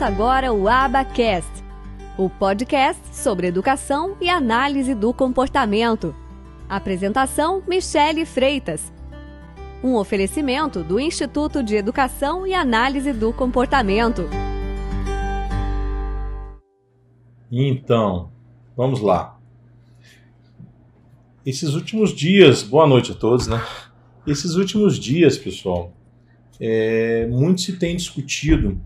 Começa agora o Abacast, o podcast sobre educação e análise do comportamento. Apresentação: Michele Freitas. Um oferecimento do Instituto de Educação e Análise do Comportamento. Então, vamos lá. Esses últimos dias, boa noite a todos, né? Esses últimos dias, pessoal, é, muito se tem discutido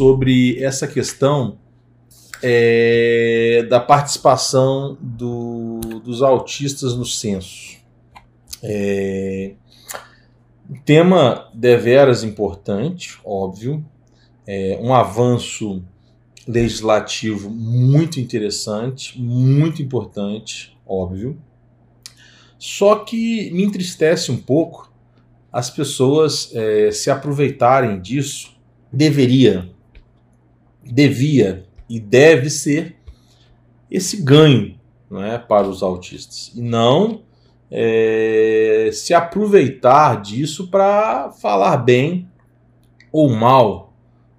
sobre essa questão é, da participação do, dos autistas no censo. É, tema deveras importante, óbvio, é, um avanço legislativo muito interessante, muito importante, óbvio. Só que me entristece um pouco as pessoas é, se aproveitarem disso. Deveria, devia e deve ser esse ganho não é, para os autistas. E não é, se aproveitar disso para falar bem ou mal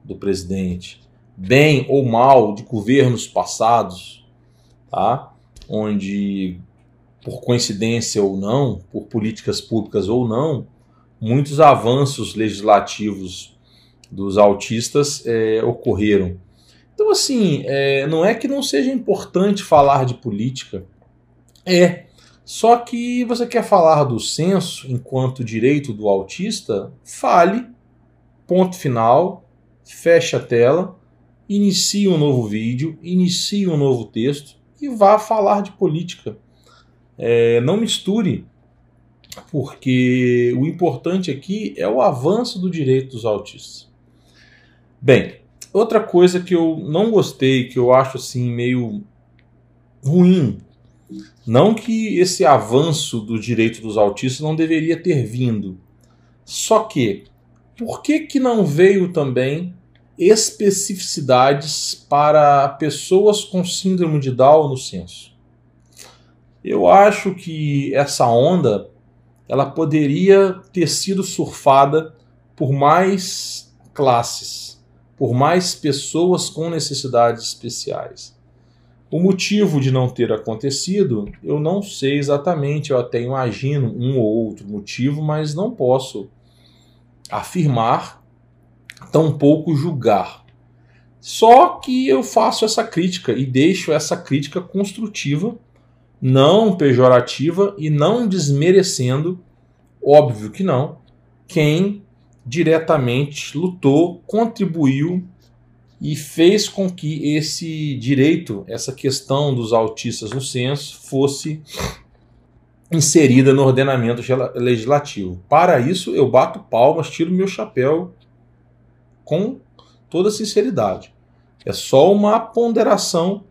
do presidente, bem ou mal de governos passados, tá? onde por coincidência ou não, por políticas públicas ou não, muitos avanços legislativos dos autistas é, ocorreram. Então, assim, é, não é que não seja importante falar de política, é. Só que você quer falar do censo enquanto direito do autista, fale, ponto final, feche a tela, inicie um novo vídeo, inicie um novo texto e vá falar de política. É, não misture, porque o importante aqui é o avanço do direito dos autistas. Bem, outra coisa que eu não gostei, que eu acho assim meio ruim, não que esse avanço do direito dos autistas não deveria ter vindo, só que por que que não veio também especificidades para pessoas com síndrome de Down no censo? Eu acho que essa onda ela poderia ter sido surfada por mais classes, por mais pessoas com necessidades especiais. O motivo de não ter acontecido, eu não sei exatamente, eu até imagino um ou outro motivo, mas não posso afirmar, tampouco julgar. Só que eu faço essa crítica e deixo essa crítica construtiva não pejorativa e não desmerecendo, óbvio que não, quem diretamente lutou, contribuiu e fez com que esse direito, essa questão dos autistas no censo, fosse inserida no ordenamento legislativo. Para isso, eu bato palmas, tiro meu chapéu com toda sinceridade. É só uma ponderação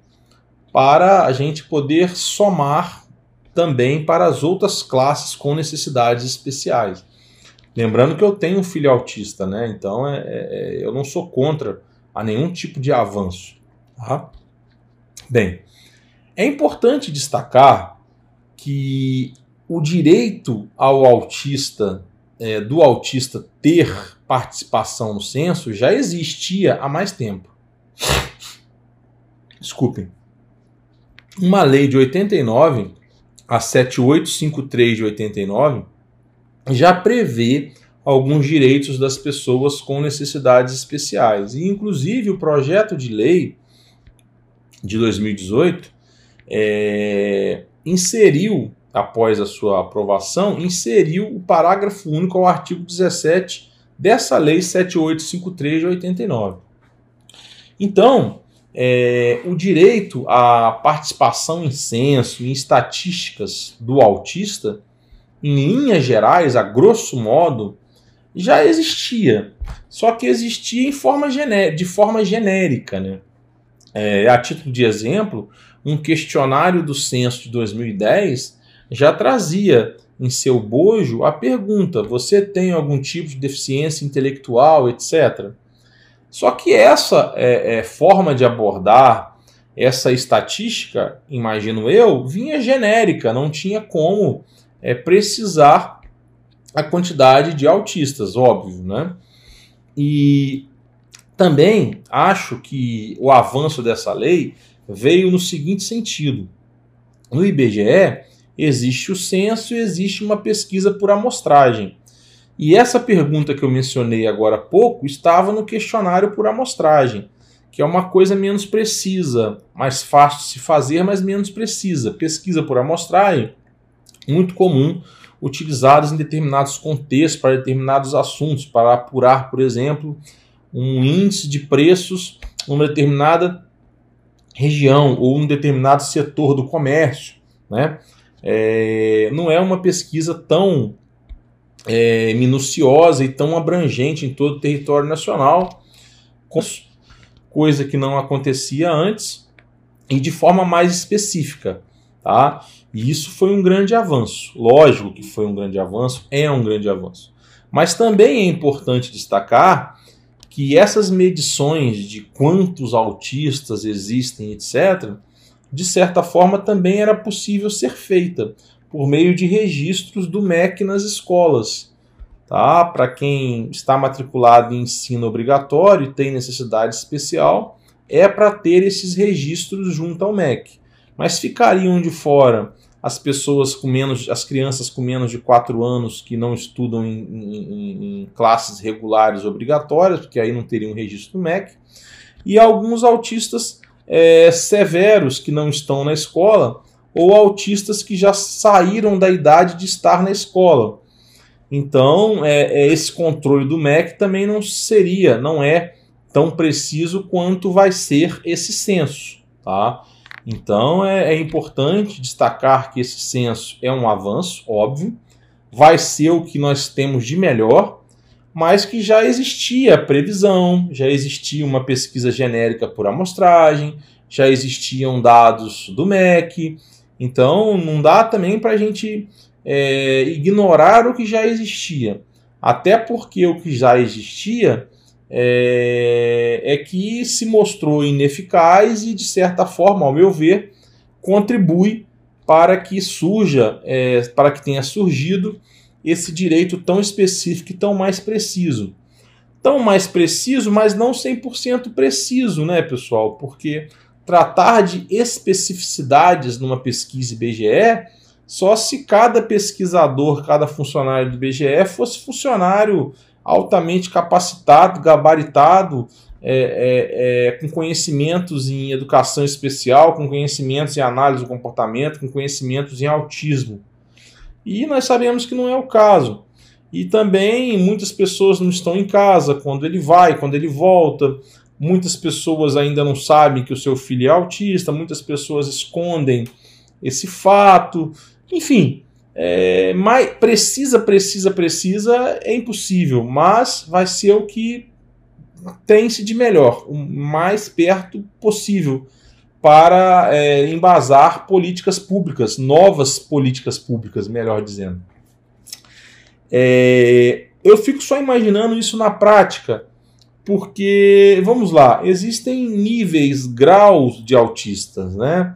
para a gente poder somar também para as outras classes com necessidades especiais. Lembrando que eu tenho um filho autista, né? Então é, é, eu não sou contra a nenhum tipo de avanço. Tá? Bem, é importante destacar que o direito ao autista, é, do autista ter participação no censo, já existia há mais tempo. Desculpem uma lei de 89, a 7853 de 89, já prevê alguns direitos das pessoas com necessidades especiais. E, inclusive, o projeto de lei de 2018 é, inseriu, após a sua aprovação, inseriu o parágrafo único ao artigo 17 dessa lei 7853 de 89. Então, é, o direito à participação em censo, em estatísticas do autista, em linhas gerais, a grosso modo, já existia. Só que existia em forma de forma genérica. Né? É, a título de exemplo, um questionário do censo de 2010 já trazia em seu bojo a pergunta: você tem algum tipo de deficiência intelectual, etc. Só que essa é, é, forma de abordar essa estatística, imagino eu, vinha genérica, não tinha como é, precisar a quantidade de autistas, óbvio, né? E Também acho que o avanço dessa lei veio no seguinte sentido: no IBGE existe o censo e existe uma pesquisa por amostragem. E essa pergunta que eu mencionei agora há pouco estava no questionário por amostragem, que é uma coisa menos precisa, mais fácil de se fazer, mas menos precisa. Pesquisa por amostragem, muito comum, utilizadas em determinados contextos, para determinados assuntos, para apurar, por exemplo, um índice de preços numa determinada região ou um determinado setor do comércio. Né? É, não é uma pesquisa tão é, minuciosa e tão abrangente em todo o território nacional, coisa que não acontecia antes, e de forma mais específica. Tá? E isso foi um grande avanço. Lógico que foi um grande avanço, é um grande avanço. Mas também é importante destacar que essas medições de quantos autistas existem, etc., de certa forma também era possível ser feita por meio de registros do MEC nas escolas. Tá? Para quem está matriculado em ensino obrigatório e tem necessidade especial, é para ter esses registros junto ao MEC. Mas ficariam de fora as pessoas com menos, as crianças com menos de 4 anos que não estudam em, em, em, classes regulares obrigatórias, porque aí não teriam registro do MEC, e alguns autistas é, severos que não estão na escola, ou autistas que já saíram da idade de estar na escola. Então, é, é, esse controle do MEC também não seria, não é tão preciso quanto vai ser esse censo. Tá? Então, é, é importante destacar que esse censo é um avanço, óbvio, vai ser o que nós temos de melhor, mas que já existia previsão, já existia uma pesquisa genérica por amostragem, já existiam dados do MEC, então não dá também para a gente é, ignorar o que já existia. Até porque o que já existia é, é, que se mostrou ineficaz e, de certa forma, ao meu ver, contribui para que surja, é, para que tenha surgido esse direito tão específico e tão mais preciso. Tão mais preciso, mas não 100% preciso, né, pessoal? Porque tratar de especificidades numa pesquisa IBGE só se cada pesquisador, cada funcionário do IBGE fosse funcionário altamente capacitado, gabaritado, é, é, é, com conhecimentos em educação especial, com conhecimentos em análise do comportamento, com conhecimentos em autismo. E nós sabemos que não é o caso. E também muitas pessoas não estão em casa quando ele vai, quando ele volta. Muitas pessoas ainda não sabem que o seu filho é autista, muitas pessoas escondem esse fato. Enfim, é, mais, precisa, precisa, precisa é impossível, mas vai ser o que tem-se de melhor, o mais perto possível para é, embasar políticas públicas, novas políticas públicas, melhor dizendo. É, eu fico só imaginando isso na prática porque, vamos lá, existem níveis, graus de autistas, né?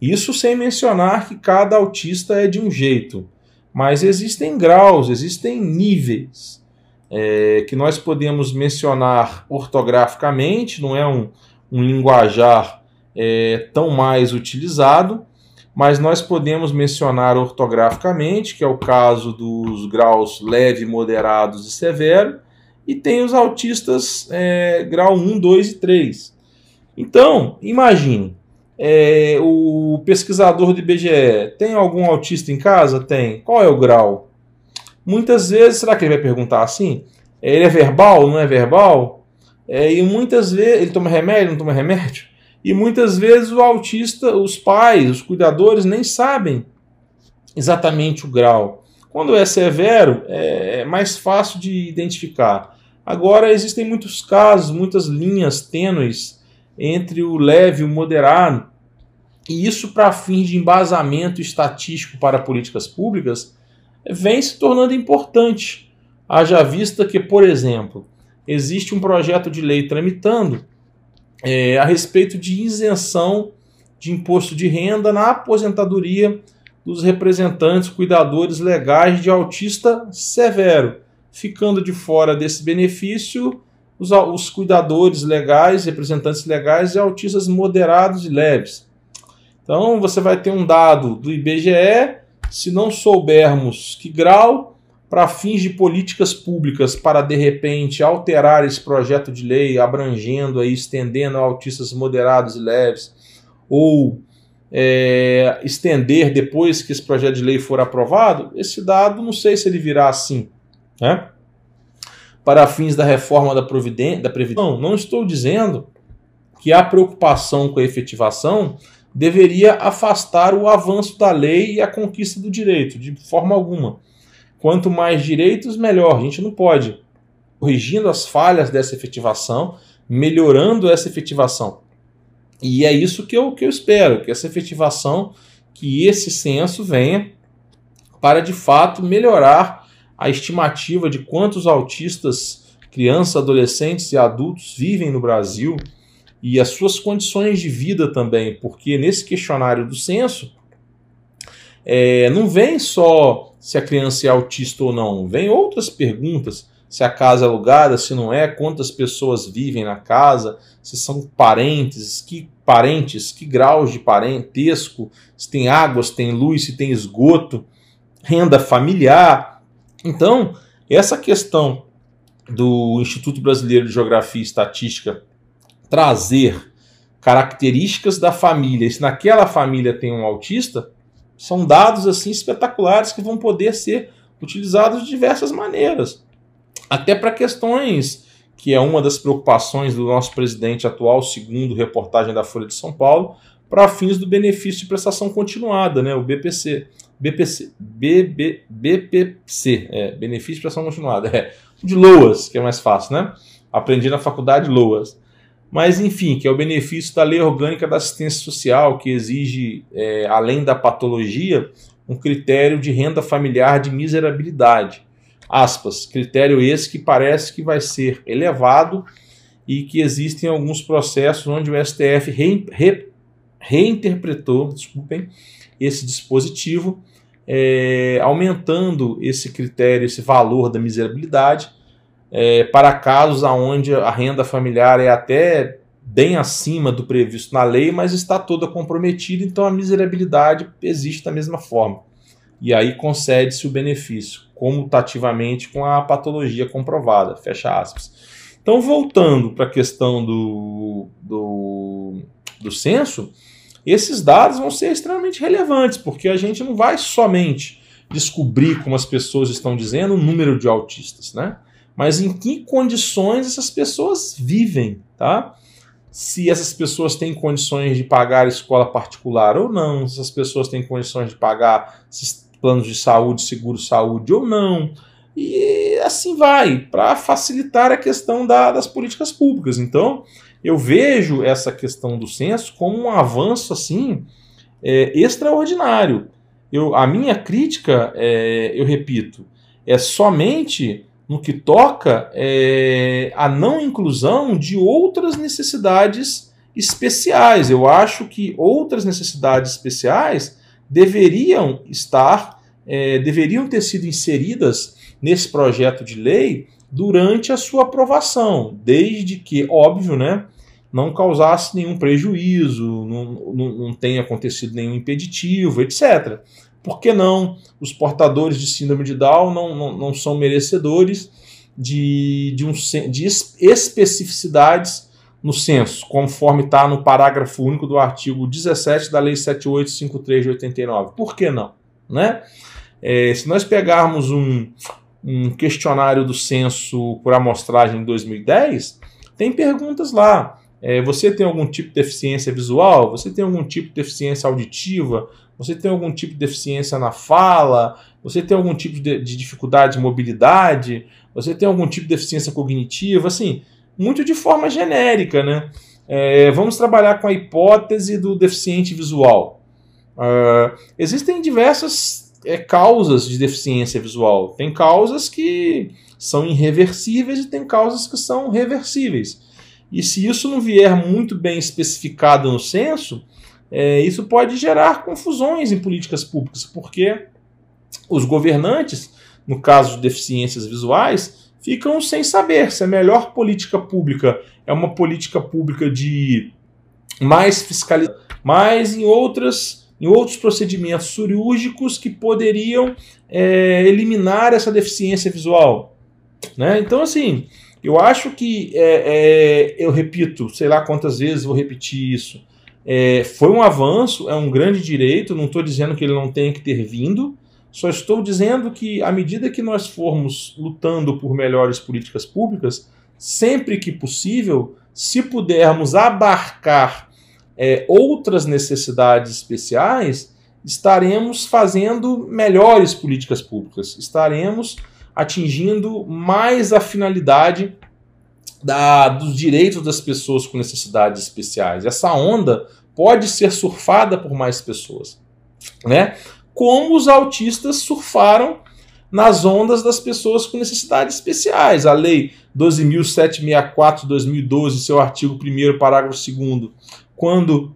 Isso sem mencionar que cada autista é de um jeito. Mas existem graus, existem níveis é, que nós podemos mencionar ortograficamente, não é um, um linguajar é, tão mais utilizado, mas nós podemos mencionar ortograficamente, que é o caso dos graus leve, moderados e severo, e tem os autistas é, grau 1, 2 e 3. Então, imagine, é, o pesquisador do IBGE tem algum autista em casa? Tem. Qual é o grau? Muitas vezes, será que ele vai perguntar assim? Ele é verbal, não é verbal? É, e muitas vezes, ele toma remédio, não toma remédio? E muitas vezes o autista, os pais, os cuidadores nem sabem exatamente o grau. Quando é severo, é, é mais fácil de identificar. Agora, existem muitos casos, muitas linhas tênues entre o leve e o moderado, e isso, para fins de embasamento estatístico para políticas públicas, vem se tornando importante. Haja vista que, por exemplo, existe um projeto de lei tramitando é, a respeito de isenção de imposto de renda na aposentadoria dos representantes cuidadores legais de autista severo ficando de fora desse benefício os, os cuidadores legais, representantes legais de autistas moderados e leves. Então você vai ter um dado do IBGE, se não soubermos que grau, para fins de políticas públicas, para de repente alterar esse projeto de lei, abrangendo aí, estendendo a autistas moderados e leves, ou é, estender depois que esse projeto de lei for aprovado, esse dado não sei se ele virá assim. Né? Para fins da reforma da, da Previdência, não estou dizendo que a preocupação com a efetivação deveria afastar o avanço da lei e a conquista do direito, de forma alguma. Quanto mais direitos, melhor. A gente não pode corrigindo as falhas dessa efetivação, melhorando essa efetivação. E é isso que eu, que eu espero, que essa efetivação, que esse censo venha para de fato melhorar a estimativa de quantos autistas, crianças, adolescentes e adultos vivem no Brasil e as suas condições de vida também, porque nesse questionário do censo é, não vem só se a criança é autista ou não, vem outras perguntas se a casa é alugada, se não é, quantas pessoas vivem na casa, se são parentes, que parentes, que graus de parentesco, se tem água, se tem luz, se tem esgoto, renda familiar. Então, essa questão do Instituto Brasileiro de Geografia e Estatística trazer características da família, e se naquela família tem um autista, são dados assim espetaculares que vão poder ser utilizados de diversas maneiras até para questões que é uma das preocupações do nosso presidente atual, segundo reportagem da Folha de São Paulo, para fins do benefício de prestação continuada, né, o BPC. BPC, BB, BPC, é, benefício de prestação continuada, é, de LOAS, que é mais fácil, né? Aprendi na faculdade LOAS. Mas, enfim, que é o benefício da Lei Orgânica da Assistência Social, que exige, é, além da patologia, um critério de renda familiar de miserabilidade aspas, critério esse que parece que vai ser elevado e que existem alguns processos onde o STF re, re, reinterpretou, desculpem, esse dispositivo, é, aumentando esse critério, esse valor da miserabilidade, é, para casos onde a renda familiar é até bem acima do previsto na lei, mas está toda comprometida, então a miserabilidade existe da mesma forma. E aí concede-se o benefício comutativamente com a patologia comprovada, fecha aspas. Então, voltando para a questão do, do, do censo, esses dados vão ser extremamente relevantes, porque a gente não vai somente descobrir, como as pessoas estão dizendo, o número de autistas, né? Mas em que condições essas pessoas vivem, tá? Se essas pessoas têm condições de pagar escola particular ou não, se essas pessoas têm condições de pagar planos de saúde, seguro-saúde ou não. E assim vai, para facilitar a questão da, das políticas públicas. Então, eu vejo essa questão do censo como um avanço assim é, extraordinário. Eu, a minha crítica, é, eu repito, é somente no que toca é, a não inclusão de outras necessidades especiais. Eu acho que outras necessidades especiais deveriam estar, é, deveriam ter sido inseridas nesse projeto de lei durante a sua aprovação, desde que, óbvio, né, não causasse nenhum prejuízo, não, não, não tenha acontecido nenhum impeditivo, etc. Por que não? Os portadores de síndrome de Down não, não, não são merecedores de, de, um, de especificidades no censo, conforme está no parágrafo único do artigo 17 da Lei 7853 de 89. Por que não? Né? É, se nós pegarmos um, um questionário do censo por amostragem de 2010, tem perguntas lá. É, você tem algum tipo de deficiência visual? Você tem algum tipo de deficiência auditiva? Você tem algum tipo de deficiência na fala? Você tem algum tipo de, de dificuldade de mobilidade? Você tem algum tipo de deficiência cognitiva? Assim, muito de forma genérica, né? É, vamos trabalhar com a hipótese do deficiente visual. Uh, existem diversas é, causas de deficiência visual. Tem causas que são irreversíveis e tem causas que são reversíveis. E se isso não vier muito bem especificado no censo, é, isso pode gerar confusões em políticas públicas, porque os governantes, no caso de deficiências visuais, ficam sem saber se a melhor política pública é uma política pública de mais fiscalização, mas em outras em outros procedimentos cirúrgicos que poderiam é, eliminar essa deficiência visual. Né? Então, assim, eu acho que, é, é, eu repito, sei lá quantas vezes vou repetir isso, é, foi um avanço, é um grande direito, não estou dizendo que ele não tenha que ter vindo, só estou dizendo que, à medida que nós formos lutando por melhores políticas públicas, sempre que possível, se pudermos abarcar é, outras necessidades especiais, estaremos fazendo melhores políticas públicas, estaremos atingindo mais a finalidade da, dos direitos das pessoas com necessidades especiais. Essa onda pode ser surfada por mais pessoas, né? Como os autistas surfaram nas ondas das pessoas com necessidades especiais. A lei 12.764/2012, seu artigo 1 parágrafo 2 quando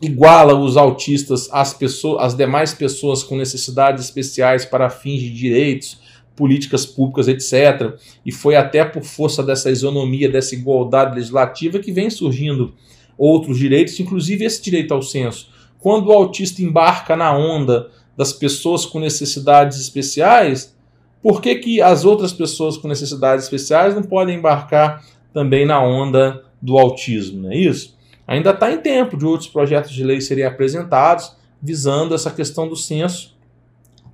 iguala os autistas às, pessoas, às demais pessoas com necessidades especiais para fins de direitos, políticas públicas, etc. E foi até por força dessa isonomia, dessa igualdade legislativa que vem surgindo outros direitos, inclusive esse direito ao censo. Quando o autista embarca na onda das pessoas com necessidades especiais, por que, que as outras pessoas com necessidades especiais não podem embarcar também na onda do autismo, não é isso? Ainda está em tempo de outros projetos de lei serem apresentados visando essa questão do censo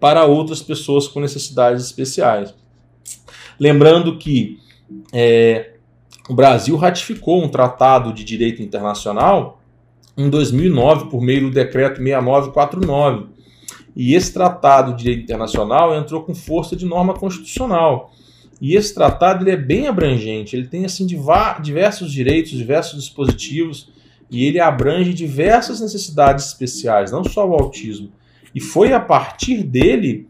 para outras pessoas com necessidades especiais. Lembrando que é, o Brasil ratificou um tratado de direito internacional em 2009 por meio do decreto 6949. E esse tratado de direito internacional entrou com força de norma constitucional. E esse tratado ele é bem abrangente, ele tem assim diversos direitos, diversos dispositivos, e ele abrange diversas necessidades especiais, não só o autismo. E foi a partir dele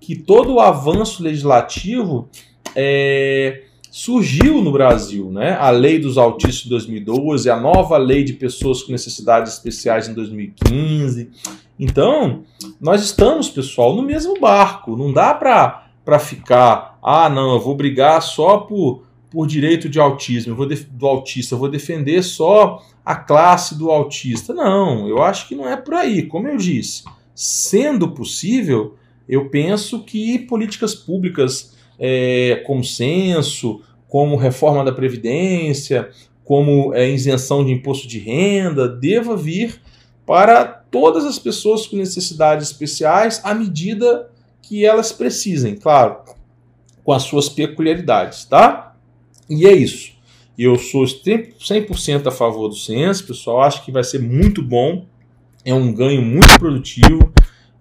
que todo o avanço legislativo é, surgiu no Brasil, né? A lei dos autistas de 2012, a nova lei de pessoas com necessidades especiais em 2015. Então, nós estamos, pessoal, no mesmo barco. Não dá para ficar, ah, não, eu vou brigar só por, por direito de autismo, eu vou do autista, eu vou defender só a classe do autista. Não, eu acho que não é por aí. Como eu disse, sendo possível, eu penso que políticas públicas é, como censo, como reforma da Previdência, como é, isenção de imposto de renda, deva vir para todas as pessoas com necessidades especiais à medida que elas precisem, claro, com as suas peculiaridades, tá? E é isso. Eu sou 100% a favor do censo, pessoal, acho que vai ser muito bom, é um ganho muito produtivo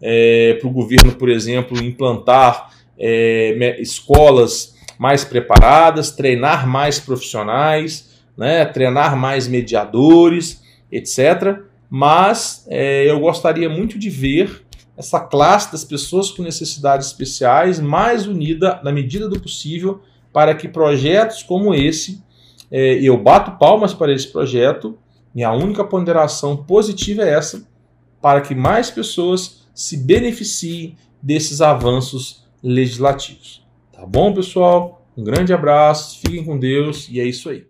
é, para o governo, por exemplo, implantar é, escolas mais preparadas, treinar mais profissionais, né, treinar mais mediadores, etc. Mas é, eu gostaria muito de ver essa classe das pessoas com necessidades especiais mais unida na medida do possível para que projetos como esse, é, eu bato palmas para esse projeto, minha única ponderação positiva é essa, para que mais pessoas se beneficiem desses avanços legislativos. Tá bom, pessoal? Um grande abraço, fiquem com Deus e é isso aí.